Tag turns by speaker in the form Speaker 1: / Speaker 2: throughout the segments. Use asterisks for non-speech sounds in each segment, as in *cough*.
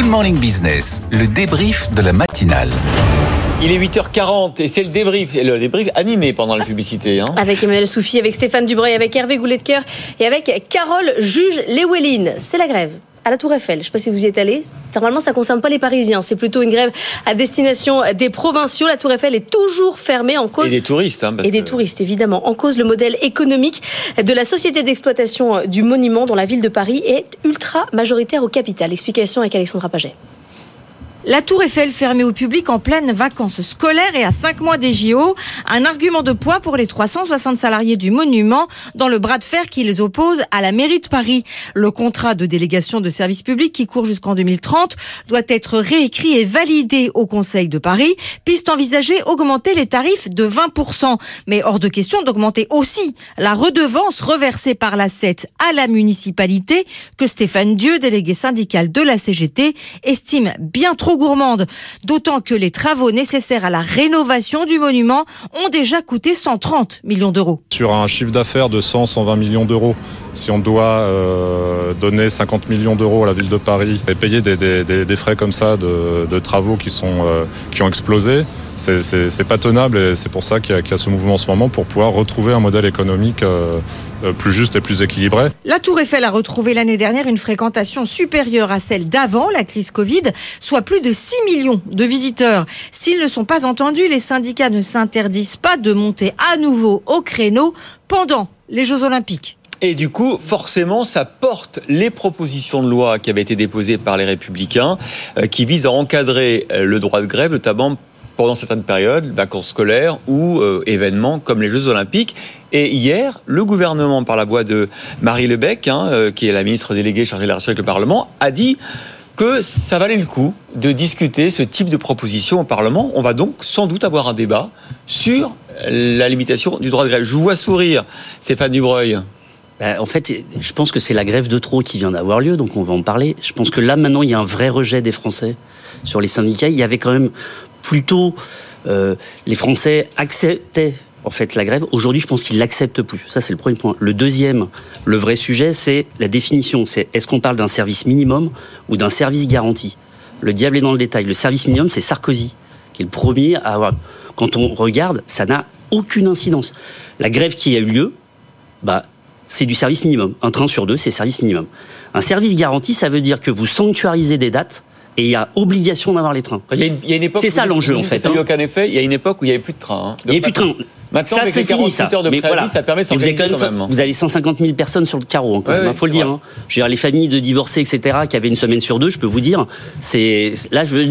Speaker 1: Good Morning Business, le débrief de la matinale.
Speaker 2: Il est 8h40 et c'est le débrief, le débrief animé pendant la publicité. Hein.
Speaker 3: Avec Emmanuel Soufi, avec Stéphane Dubreuil, avec Hervé Goulet de Cœur et avec Carole Juge Lewelin. C'est la grève à la Tour Eiffel. Je ne sais pas si vous y êtes allé. Normalement, ça ne concerne pas les Parisiens. C'est plutôt une grève à destination des provinciaux. La Tour Eiffel est toujours fermée en cause.
Speaker 2: Et des touristes. Hein,
Speaker 3: et des touristes, évidemment. En cause, le modèle économique de la société d'exploitation du monument dans la ville de Paris est ultra majoritaire au capital. Explication avec Alexandra Paget.
Speaker 4: La Tour Eiffel fermée au public en pleine vacances scolaires et à 5 mois des JO, un argument de poids pour les 360 salariés du monument dans le bras de fer qui les oppose à la mairie de Paris. Le contrat de délégation de service public qui court jusqu'en 2030 doit être réécrit et validé au Conseil de Paris. Piste envisagée, augmenter les tarifs de 20%. Mais hors de question d'augmenter aussi la redevance reversée par la CET à la municipalité que Stéphane Dieu, délégué syndical de la CGT, estime bien trop D'autant que les travaux nécessaires à la rénovation du monument ont déjà coûté 130 millions d'euros.
Speaker 5: Sur un chiffre d'affaires de 100-120 millions d'euros, si on doit euh, donner 50 millions d'euros à la ville de Paris et payer des, frais comme ça de, travaux euh, qui ont explosé, c'est pas tenable et c'est pour ça qu'il y, a ce mouvement en ce moment pour pouvoir retrouver un modèle économique euh, plus juste et plus équilibré.
Speaker 4: La Tour Eiffel a retrouvé l'année dernière une fréquentation supérieure à celle d'avant la crise Covid, soit plus de 6 millions de visiteurs. S'ils ne sont pas entendus, les syndicats ne s'interdisent pas de monter à nouveau au créneau pendant les Jeux Olympiques.
Speaker 2: Et du coup, forcément, ça porte les propositions de loi qui avaient été déposées par les Républicains, euh, qui visent à encadrer euh, le droit de grève, notamment pendant certaines périodes, vacances scolaires ou euh, événements comme les Jeux Olympiques. Et hier, le gouvernement, par la voix de Marie Lebec, hein, qui est la ministre déléguée chargée de la relation avec le Parlement, a dit que ça valait le coup de discuter ce type de proposition au Parlement. On va donc sans doute avoir un débat sur la limitation du droit de grève. Je vous vois sourire, Stéphane Dubreuil.
Speaker 6: Bah, en fait, je pense que c'est la grève de trop qui vient d'avoir lieu, donc on va en parler. Je pense que là, maintenant, il y a un vrai rejet des Français sur les syndicats. Il y avait quand même plutôt... Euh, les Français acceptaient en fait la grève. Aujourd'hui, je pense qu'ils l'acceptent plus. Ça, c'est le premier point. Le deuxième, le vrai sujet, c'est la définition. C'est est-ce qu'on parle d'un service minimum ou d'un service garanti? Le diable est dans le détail. Le service minimum, c'est Sarkozy, qui est le premier à avoir. Quand on regarde, ça n'a aucune incidence. La grève qui a eu lieu, bah, c'est du service minimum. Un train sur deux, c'est service minimum. Un service garanti, ça veut dire que vous sanctuarisez des dates et il y a obligation d'avoir les trains. C'est ça l'enjeu en fait.
Speaker 2: Il aucun effet. Il y a une époque où il n'y avait plus de train.
Speaker 6: Hein. Il n'y avait plus de train.
Speaker 2: Maintenant, ça, c'est fini, ça. De mais voilà. ça permet de vous, quand même,
Speaker 6: vous avez 150 000 personnes sur le carreau, il hein, faut le dire. Hein. Je veux dire, les familles de divorcés, etc., qui avaient une semaine sur deux, je peux vous dire, c'est là, je veux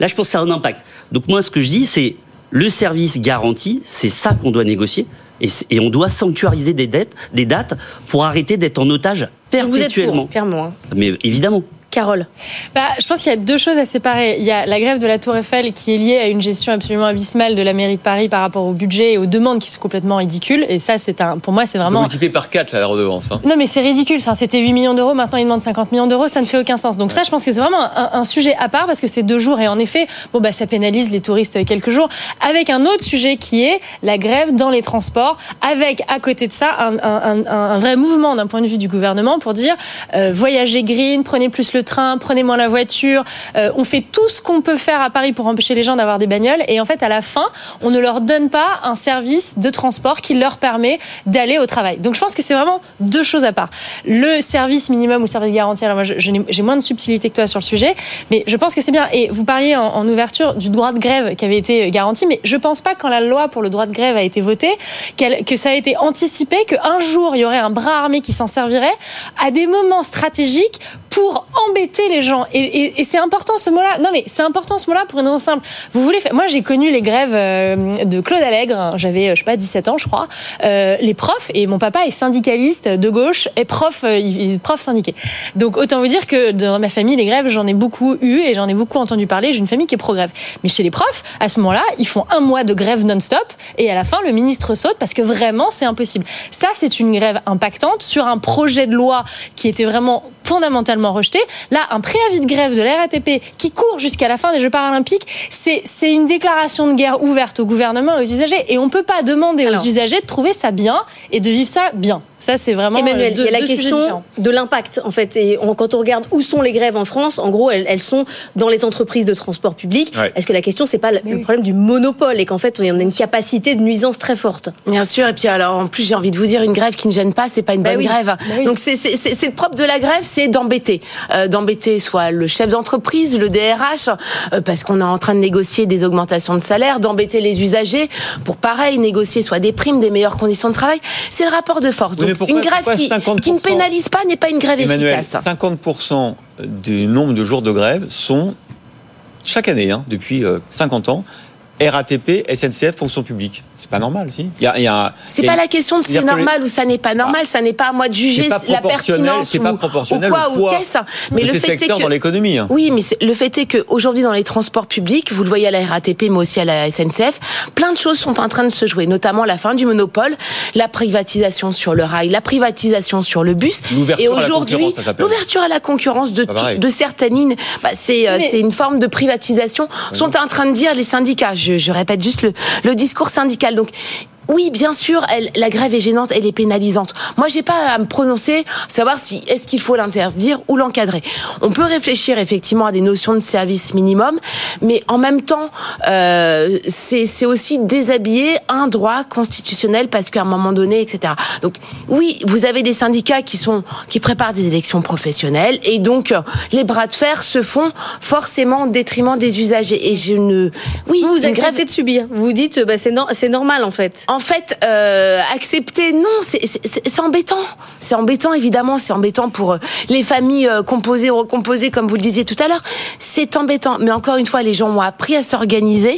Speaker 6: là, je pense que ça a un impact. Donc moi, ce que je dis, c'est le service garanti, c'est ça qu'on doit négocier. Et, et, on doit sanctuariser des dettes, des dates pour arrêter d'être en otage perpétuellement. Vous êtes
Speaker 3: pour, clairement. Hein.
Speaker 6: Mais évidemment.
Speaker 3: Carole
Speaker 7: bah, Je pense qu'il y a deux choses à séparer. Il y a la grève de la Tour Eiffel qui est liée à une gestion absolument abyssale de la mairie de Paris par rapport au budget et aux demandes qui sont complètement ridicules. Et ça, c'est un, pour moi, c'est vraiment. Vous
Speaker 2: multipliez par 4 la redevance. Hein.
Speaker 7: Non, mais c'est ridicule. Ça. C'était 8 millions d'euros. Maintenant, ils demandent 50 millions d'euros. Ça ne fait aucun sens. Donc, ça, je pense que c'est vraiment un, sujet à part parce que c'est deux jours. Et en effet, bon, bah, ça pénalise les touristes quelques jours. Avec un autre sujet qui est la grève dans les transports. Avec, à côté de ça, un, un vrai mouvement d'un point de vue du gouvernement pour dire euh, voyagez green, prenez plus le train, prenez moins la voiture. Euh, on fait tout ce qu'on peut faire à Paris pour empêcher les gens d'avoir des bagnoles. Et en fait, à la fin, on ne leur donne pas un service de transport qui leur permet d'aller au travail. Donc je pense que c'est vraiment deux choses à part. Le service minimum ou service garanti, alors moi j'ai moins de subtilité que toi sur le sujet, mais je pense que c'est bien. Et vous parliez en, ouverture du droit de grève qui avait été garanti, mais je pense pas quand la loi pour le droit de grève a été votée que ça a été anticipé qu'un jour il y aurait un bras armé qui s'en servirait à des moments stratégiques pour embêter les gens. Et, c'est important ce mot-là. Non, mais c'est important ce mot-là pour une raison simple. Vous voulez faire... Moi, j'ai connu les grèves euh, de Claude Allègre. J'avais, je sais pas, 17 ans, je crois. Euh, les profs, et mon papa est syndicaliste de gauche et prof, euh, prof syndiqué. Donc, autant vous dire que dans ma famille, les grèves, j'en ai beaucoup eu et j'en ai beaucoup entendu parler. J'ai une famille qui est pro-grève. Mais chez les profs, à ce moment-là, ils font un mois de grève non-stop et à la fin, le ministre saute parce que vraiment, c'est impossible. Ça, c'est une grève impactante sur un projet de loi qui était vraiment fondamentalement rejeté. Là, un préavis de grève de la RATP qui court jusqu'à la fin des Jeux paralympiques, c'est une déclaration de guerre ouverte au gouvernement et aux usagers. Et on ne peut pas demander aux usagers de trouver ça bien et de vivre ça bien. Ça, c'est vraiment
Speaker 3: Emmanuel,
Speaker 7: deux-
Speaker 3: il y a la question de l'impact, en fait. Et on- quand on regarde où sont les grèves en France, en gros, elles, elles sont dans les entreprises de transport public.
Speaker 2: Ouais.
Speaker 3: Est-ce que la question, c'est pas le, le problème du monopole et qu'en fait, il y en a une capacité de nuisance très forte?
Speaker 8: Bien sûr, et puis alors en plus j'ai envie de vous dire une grève qui ne gêne pas, c'est pas une
Speaker 3: Bah
Speaker 8: bonne
Speaker 3: oui.
Speaker 8: grève.
Speaker 7: oui.
Speaker 8: Donc c'est le propre de la grève, c'est d'embêter, Euh, d'embêter soit le chef d'entreprise, le DRH, euh, parce qu'on est en train de négocier des augmentations de salaire, d'embêter les usagers pour pareil négocier soit des primes, des meilleures conditions de travail. C'est le rapport de force. Donc une grève qui,
Speaker 2: 50%
Speaker 8: qui ne pénalise pas n'est pas une grève
Speaker 2: Emmanuel,
Speaker 8: efficace.
Speaker 2: 50% du nombre de jours de grève sont chaque année, hein, depuis euh, 50 ans, RATP, SNCF, fonction publique. C'est pas normal, si. Il y a, il y a-
Speaker 8: C'est pas la question de c'est normal ou ça n'est pas normal, ça n'est pas à moi de juger la pertinence
Speaker 2: c'est pas
Speaker 8: ou,
Speaker 2: proportionnel
Speaker 8: ou quoi ou
Speaker 2: poids
Speaker 8: qu'est-ce. Mais
Speaker 2: de
Speaker 8: le
Speaker 2: ces
Speaker 8: fait est
Speaker 2: secteurs
Speaker 8: que
Speaker 2: dans l'économie. hein.
Speaker 8: Oui, mais le fait est qu'aujourd'hui, dans les transports publics, vous le voyez à la RATP, mais aussi à la SNCF, plein de choses sont en train de se jouer, notamment la fin du monopole, la privatisation sur le rail, la privatisation sur le bus.
Speaker 2: L'ouverture
Speaker 8: Et
Speaker 2: à la
Speaker 8: aujourd'hui, l'ouverture à la concurrence de, certaines lignes, bah, c'est euh,
Speaker 7: Mais-
Speaker 8: c'est une forme de privatisation, sont en train de dire les syndicats. Je, répète juste le, le discours syndical. Donc, oui, bien sûr, elle, la grève est gênante, elle est pénalisante. Moi, j'ai pas à me prononcer, savoir si est-ce qu'il faut l'interdire ou l'encadrer. On peut réfléchir effectivement à des notions de service minimum, mais en même temps, euh, c'est aussi déshabiller un droit constitutionnel parce qu'à un moment donné, etc. Donc, oui, vous avez des syndicats qui sont qui préparent des élections professionnelles et donc euh, les bras de fer se font forcément au détriment des usagers. Et je ne, oui,
Speaker 3: Vous, vous
Speaker 8: une grève
Speaker 3: acceptez de subir. Vous dites, bah, c'est nor- c'est normal, en fait.
Speaker 8: en fait, euh, accepter, non, c'est- embêtant. C'est embêtant, évidemment, c'est embêtant pour euh, les familles euh, composées, recomposées, comme vous le disiez tout à l'heure. C'est embêtant. Mais encore une fois, les gens ont appris à s'organiser.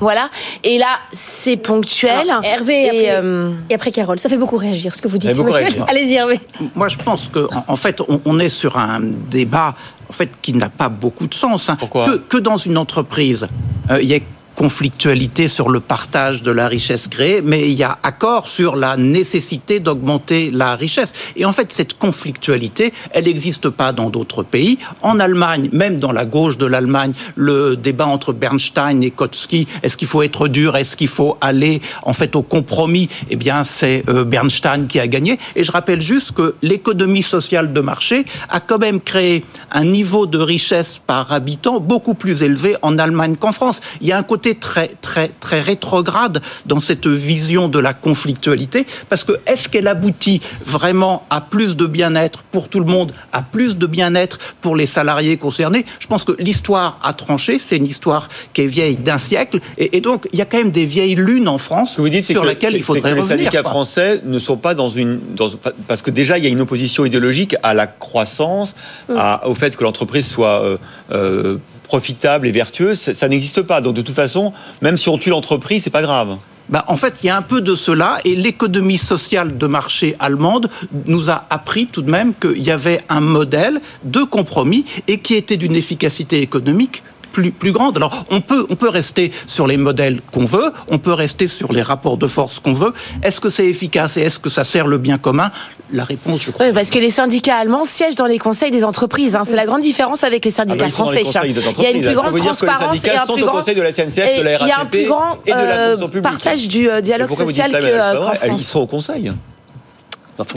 Speaker 8: Voilà. Et là, c'est ponctuel.
Speaker 3: Alors, Hervé, et après,
Speaker 8: euh,
Speaker 3: et après Carole, ça fait beaucoup réagir ce que vous dites.
Speaker 2: fait beaucoup *laughs* réagir.
Speaker 3: Allez-y, Hervé.
Speaker 9: Moi, je pense que, en, en fait, on, on est sur un débat en fait qui n'a pas beaucoup de sens. hein.
Speaker 2: Pourquoi?
Speaker 9: Que, que dans une entreprise, euh, il y ait conflictualité sur le partage de la richesse créée, mais il y a accord sur la nécessité d'augmenter la richesse. Et en fait, cette conflictualité, elle n'existe pas dans d'autres pays. En Allemagne, même dans la gauche de l'Allemagne, le débat entre Bernstein et Kotsky, est-ce qu'il faut être dur, est-ce qu'il faut aller en fait au compromis Eh bien, c'est euh, Bernstein qui a gagné. Et je rappelle juste que l'économie sociale de marché a quand même créé un niveau de richesse par habitant beaucoup plus élevé en Allemagne qu'en France. Il y a un côté très très très rétrograde dans cette vision de la conflictualité parce que est-ce qu'elle aboutit vraiment à plus de bien-être pour tout le monde, à plus de bien-être pour les salariés concernés? Je pense que l'histoire a tranché, c'est une histoire qui est vieille d'un siècle et, et donc il y a quand même des vieilles lunes en France
Speaker 2: vous dites, c'est
Speaker 9: sur
Speaker 2: que,
Speaker 9: laquelle il faudrait
Speaker 2: que les
Speaker 9: revenir.
Speaker 2: syndicats
Speaker 9: quoi.
Speaker 2: français ne sont pas dans une, dans- parce que déjà il y a une opposition idéologique à la croissance, à- au fait que l'entreprise soit euh, euh, profitable et vertueuse. Ça, n'existe pas. Donc de toute façon, même si on tue l'entreprise, c'est pas grave.
Speaker 9: Bah, en fait, il y a un peu de cela, et l'économie sociale de marché allemande nous a appris tout de même qu'il y avait un modèle de compromis et qui était d'une efficacité économique plus, plus grande. Alors, on peut, on peut rester sur les modèles qu'on veut, on peut rester sur les rapports de force qu'on veut. Est-ce que c'est efficace et est-ce que ça sert le bien commun? La réponse, je crois.
Speaker 8: oui, parce que les syndicats allemands siègent dans les conseils des entreprises. hein. C'est la grande différence avec les
Speaker 2: Ah
Speaker 8: syndicats
Speaker 2: bah, sont dans
Speaker 8: français.
Speaker 2: les
Speaker 8: Il y a une plus grande transparence et un plus grand.
Speaker 2: conseil de la SNCF, de la
Speaker 8: et il y a un
Speaker 2: RATP
Speaker 8: plus grand
Speaker 2: et de la
Speaker 8: euh, partage du euh, dialogue social que, euh, qu'en
Speaker 2: vrai. Ils
Speaker 8: France.
Speaker 2: sont au conseil.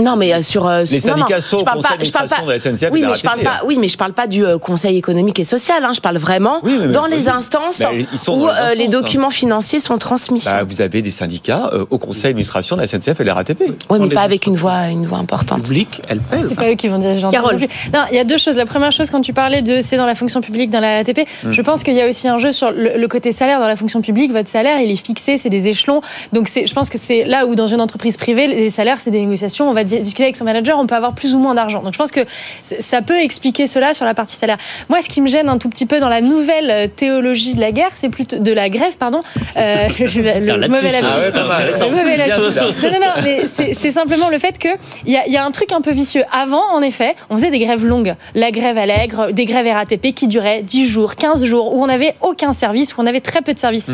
Speaker 8: Non, mais euh, sur euh,
Speaker 2: Les syndicats sont
Speaker 8: parle
Speaker 2: conseil
Speaker 8: pas, je parle pas.
Speaker 2: d'administration de la SNCF
Speaker 8: Oui, mais je parle pas. Oui, mais je parle pas du euh, Conseil économique et social. hein. Je parle vraiment
Speaker 2: Oui, mais-
Speaker 8: dans
Speaker 2: mais-
Speaker 8: les
Speaker 2: oui.
Speaker 8: instances
Speaker 2: Mais ils sont dans
Speaker 8: où
Speaker 2: les
Speaker 8: euh, les
Speaker 2: hein.
Speaker 8: documents financiers sont transmis.
Speaker 2: Bah, vous avez des syndicats euh, au conseil d'administration de la SNCF et de la RATP.
Speaker 8: oui, mais pas avec une voix, une voix importante.
Speaker 9: Public, elle pèse.
Speaker 7: C'est pas eux qui vont diriger
Speaker 3: Carole.
Speaker 7: Non, il y a deux choses. La première chose, quand tu parlais de c'est dans la fonction publique, dans la RATP,
Speaker 2: Hmm.
Speaker 7: je pense qu'il y a aussi un jeu sur le, le côté salaire dans la fonction publique. Votre salaire, il est fixé, c'est des échelons. Donc, je pense que c'est là où, dans une entreprise privée, les salaires, c'est des négociations. On va di- discuter avec son manager, on peut avoir plus ou moins d'argent. Donc, je pense que ça peut expliquer cela sur la partie salaire. Moi, ce qui me gêne un tout petit peu dans la nouvelle euh, théologie de la guerre, c'est plutôt de la grève, pardon. Euh, le, le mauvais lapsus.
Speaker 2: Ah ouais.
Speaker 7: Le mauvais lapsus. Non, non, non, mais c'est simplement le fait qu'il y a, il y a un truc un peu vicieux. Avant, en effet, on faisait des grèves longues. La grève Allègre, des grèves RATP qui duraient 10 jours, 15 jours, où on n'avait aucun service, où on avait très peu de services.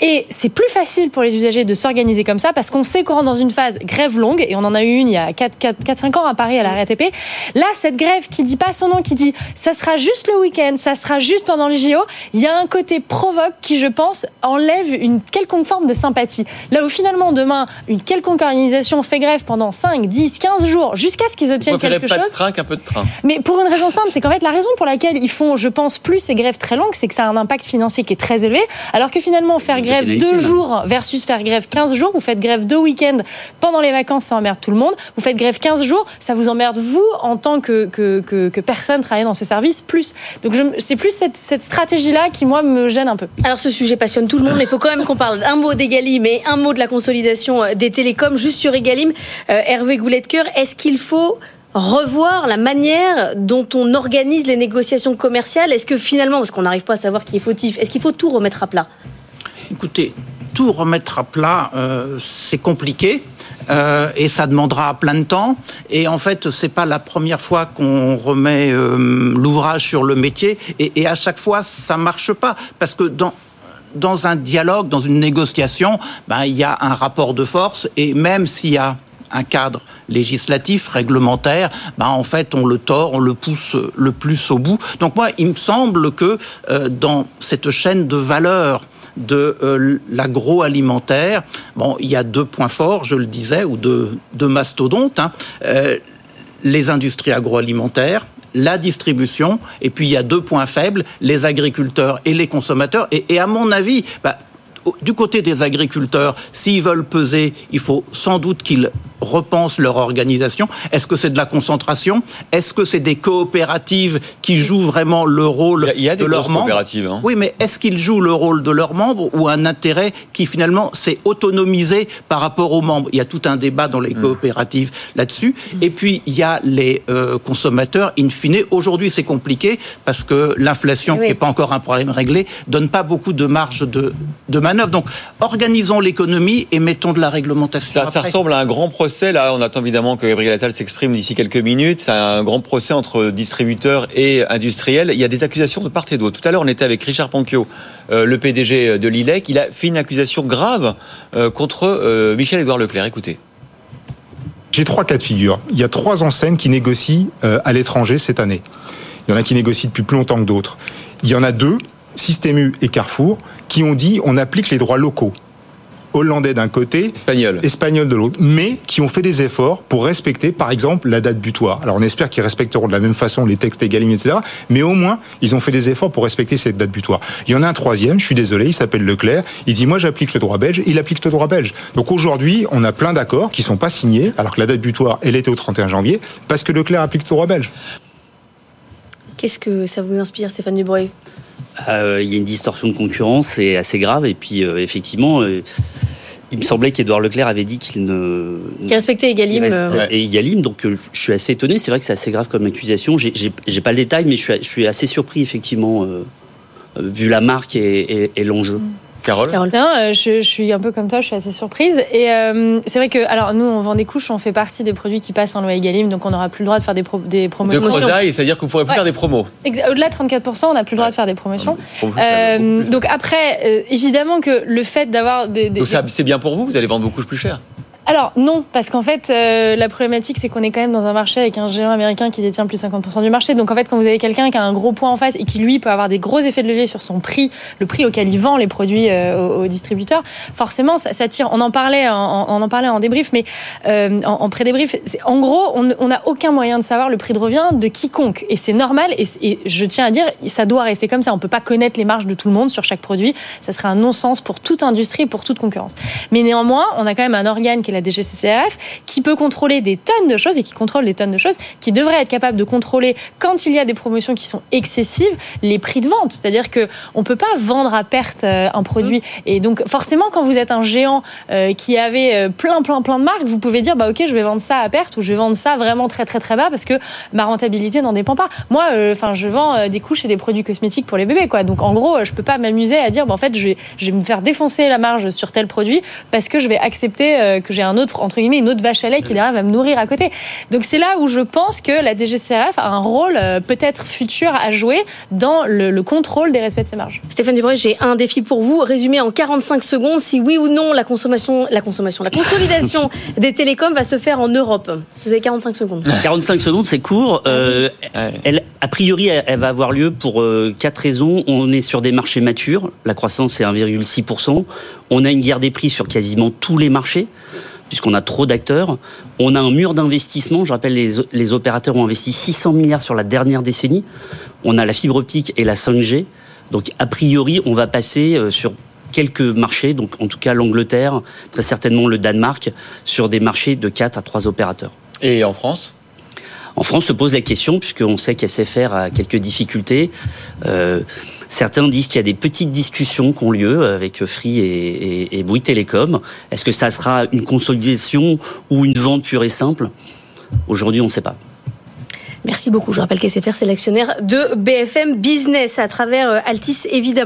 Speaker 7: Et c'est plus facile pour les usagers de s'organiser comme ça parce qu'on sait qu'on rentre dans une phase grève longue, et on en a eu une il y y a 4-5 ans à Paris à la RATP. Là, cette grève qui dit pas son nom, qui dit ça sera juste le week-end, ça sera juste pendant les JO, il y a un côté provoque qui, je pense, enlève une quelconque forme de sympathie. Là où finalement, demain, une quelconque organisation fait grève pendant 5, 10, 15 jours jusqu'à ce qu'ils obtiennent quelque
Speaker 2: pas
Speaker 7: chose.
Speaker 2: de train qu'un peu de train.
Speaker 7: Mais pour une raison simple, c'est qu'en fait, la raison pour laquelle ils font, je pense, plus ces grèves très longues, c'est que ça a un impact financier qui est très élevé. Alors que finalement, faire grève deux
Speaker 6: là.
Speaker 7: jours versus faire grève 15 jours, vous faites grève deux week-ends pendant les vacances, ça emmerde tout le monde. Vous faites grève 15 jours, ça vous emmerde vous en tant que, que, que, que personne travaillant dans ces services plus. Donc c'est plus cette, cette stratégie-là qui, moi, me gêne un peu.
Speaker 3: Alors ce sujet passionne tout le monde, mais il faut quand même qu'on parle un mot d'Egalim et un mot de la consolidation euh, des télécoms. Juste sur Egalim, euh, Hervé Goulet de Cœur, est-ce qu'il faut revoir la manière dont on organise les négociations commerciales? Est-ce que finalement, parce qu'on n'arrive pas à savoir qui est fautif, est-ce qu'il faut tout remettre à plat?
Speaker 9: Écoutez, tout remettre à plat, euh, c'est compliqué. euh, et ça demandera plein de temps. Et en fait, c'est pas la première fois qu'on remet euh, l'ouvrage sur le métier. Et, à chaque fois, ça marche pas parce que dans dans un dialogue, dans une négociation, ben, il y a un rapport de force. Et même s'il y a un cadre législatif, réglementaire, ben en fait, on le tord, on le pousse le plus au bout. Donc moi, il me semble que dans cette chaîne de valeur de euh, l'agroalimentaire, bon, il y a deux points forts, je le disais, ou deux, deux mastodontes. hein. Euh, les industries agroalimentaires, la distribution, et puis il y a deux points faibles, les agriculteurs et les consommateurs. Et, à mon avis, bah, du côté des agriculteurs, s'ils veulent peser, il faut sans doute qu'ils repensent leur organisation. Est-ce que c'est de la concentration? Est-ce que c'est des coopératives qui jouent vraiment le rôle
Speaker 2: Il y a- il y a des
Speaker 9: de leurs membres?
Speaker 2: coopératives, hein.
Speaker 9: Oui, mais est-ce qu'ils jouent le rôle de leurs membres ou un intérêt qui finalement s'est autonomisé par rapport aux membres? Il y a tout un débat dans les
Speaker 2: Mm.
Speaker 9: coopératives là-dessus. Et puis, il y a les euh, consommateurs, in fine. Aujourd'hui, c'est compliqué parce que l'inflation,
Speaker 3: Oui.
Speaker 9: qui n'est pas encore un problème réglé, donne pas beaucoup de marge de, de manœuvre. Donc, organisons l'économie et mettons de la réglementation.
Speaker 2: Ça, ça ressemble à un grand procès. Là, on attend évidemment que Gabriel Attal s'exprime d'ici quelques minutes. C'est un grand procès entre distributeurs et industriels. Il y a des accusations de part et d'autre. Tout à l'heure, on était avec Richard Ponquio, euh, le PDG de l'ILEC. Il a fait une accusation grave euh, contre euh, Michel-Édouard Leclerc. Écoutez.
Speaker 10: J'ai trois cas de figure. Il y a trois enseignes qui négocient euh, à l'étranger cette année. Il y en a qui négocient depuis plus longtemps que d'autres. Il y en a deux, Système U et Carrefour, qui ont dit on applique les droits locaux. Hollandais d'un côté,
Speaker 2: Espagnol.
Speaker 10: espagnol de l'autre, mais qui ont fait des efforts pour respecter, par exemple, la date butoir. Alors on espère qu'ils respecteront de la même façon les textes Egalim, etc. Mais au moins, ils ont fait des efforts pour respecter cette date butoir. Il y en a un troisième, je suis désolé, il s'appelle Leclerc. Il dit moi j'applique le droit belge, il applique le droit belge. Donc aujourd'hui, on a plein d'accords qui sont pas signés, alors que la date butoir, elle était au 31 janvier, parce que Leclerc applique le droit belge.
Speaker 3: Qu'est-ce que ça vous inspire, Stéphane Dubreuil?
Speaker 6: Euh, il y a une distorsion de concurrence, c'est assez grave. Et puis, euh, effectivement, euh, il me semblait qu'Edouard Leclerc avait dit qu'il ne.
Speaker 3: Qui respectait Egalim
Speaker 6: reste- Et Egalim, donc je suis assez étonné. C'est vrai que c'est assez grave comme accusation. J'ai- pas le détail, mais je suis, je suis assez surpris, effectivement, vu la marque et, et- et l'enjeu.
Speaker 2: Carole
Speaker 3: Carole
Speaker 7: Non, euh, je, je suis un peu comme toi, je suis assez surprise. Et euh, c'est vrai que, alors nous, on vend des couches, on fait partie des produits qui passent en loi Egalim, donc on n'aura plus le droit de faire des, pro- des
Speaker 2: De
Speaker 7: promotions.
Speaker 2: Crozaille, c'est-à-dire que vous ne pourrez plus
Speaker 7: Ouais.
Speaker 2: faire des promos.
Speaker 7: Au-delà de 34%, on n'a plus le droit de faire des promotions. Euh,
Speaker 2: plus.
Speaker 7: donc après, euh, évidemment que le fait d'avoir des, des-
Speaker 2: Donc c'est bien pour vous, vous allez vendre beaucoup plus cher.
Speaker 7: Alors non, parce qu'en fait, euh, la problématique, c'est qu'on est quand même dans un marché avec un géant américain qui détient plus de 50% du marché. Donc en fait, quand vous avez quelqu'un qui a un gros point en face et qui, lui, peut avoir des gros effets de levier sur son prix, le prix auquel il vend les produits euh, aux, distributeurs, forcément, ça, ça tire. On en parlait en, on en parlait en débrief, mais euh, en, pré-débrief, en gros, on n'a aucun moyen de savoir le prix de revient de quiconque. Et c'est normal, et, et je tiens à dire, ça doit rester comme ça. On peut pas connaître les marges de tout le monde sur chaque produit. Ça serait un non-sens pour toute industrie, pour toute concurrence. Mais néanmoins, on a quand même un organe qui est la DGCCRF qui peut contrôler des tonnes de choses et qui contrôle des tonnes de choses, qui devrait être capable de contrôler quand il y a des promotions qui sont excessives les prix de vente. C'est-à-dire que on peut pas vendre à perte euh, un produit. Et donc forcément, quand vous êtes un géant euh, qui avait euh, plein, plein, plein de marques, vous pouvez dire bah ok, je vais vendre ça à perte ou je vais vendre ça vraiment très, très, très bas parce que ma rentabilité n'en dépend pas. Moi, euh, enfin, je vends des couches et des produits cosmétiques pour les bébés, quoi. Donc en gros, je peux pas m'amuser à dire bah, en fait, je vais, je vais me faire défoncer la marge sur tel produit parce que je vais accepter que j'ai un autre, entre guillemets, une autre vache à lait qui derrière va me nourrir à côté. Donc c'est là où je pense que la DGCRF a un rôle euh, peut-être futur à jouer dans le, le contrôle des respects de ces marges.
Speaker 3: Stéphane Dubreuil, j'ai un défi pour vous. Résumé en 45 secondes, si oui ou non la consommation, la consommation, la consolidation *laughs* des télécoms va se faire en Europe. Vous avez 45 secondes. *laughs*
Speaker 6: 45 secondes, c'est court. Euh,
Speaker 2: Ouais.
Speaker 6: elle, a priori, elle, elle va avoir lieu pour euh, quatre raisons. On est sur des marchés matures. La croissance est 1,6%. On a une guerre des prix sur quasiment tous les marchés puisqu'on a trop d'acteurs. On a un mur d'investissement. Je rappelle, les, les opérateurs ont investi 600 milliards sur la dernière décennie. On a la fibre optique et la 5G. Donc, a priori, on va passer euh, sur quelques marchés, donc en tout cas l'Angleterre, très certainement le Danemark, sur des marchés de 4 à 3 opérateurs.
Speaker 2: Et en France?
Speaker 6: En France se pose la question, puisqu'on sait qu'SFR a quelques difficultés. Euh, certains disent qu'il y a des petites discussions qui ont lieu avec Free et, et, Bouygues Télécom. Est-ce que ça sera une consolidation ou une vente pure et simple? Aujourd'hui, on ne sait pas.
Speaker 3: Merci beaucoup. Je rappelle qu'SFR, c'est l'actionnaire de BFM Business à travers euh, Altis, évidemment.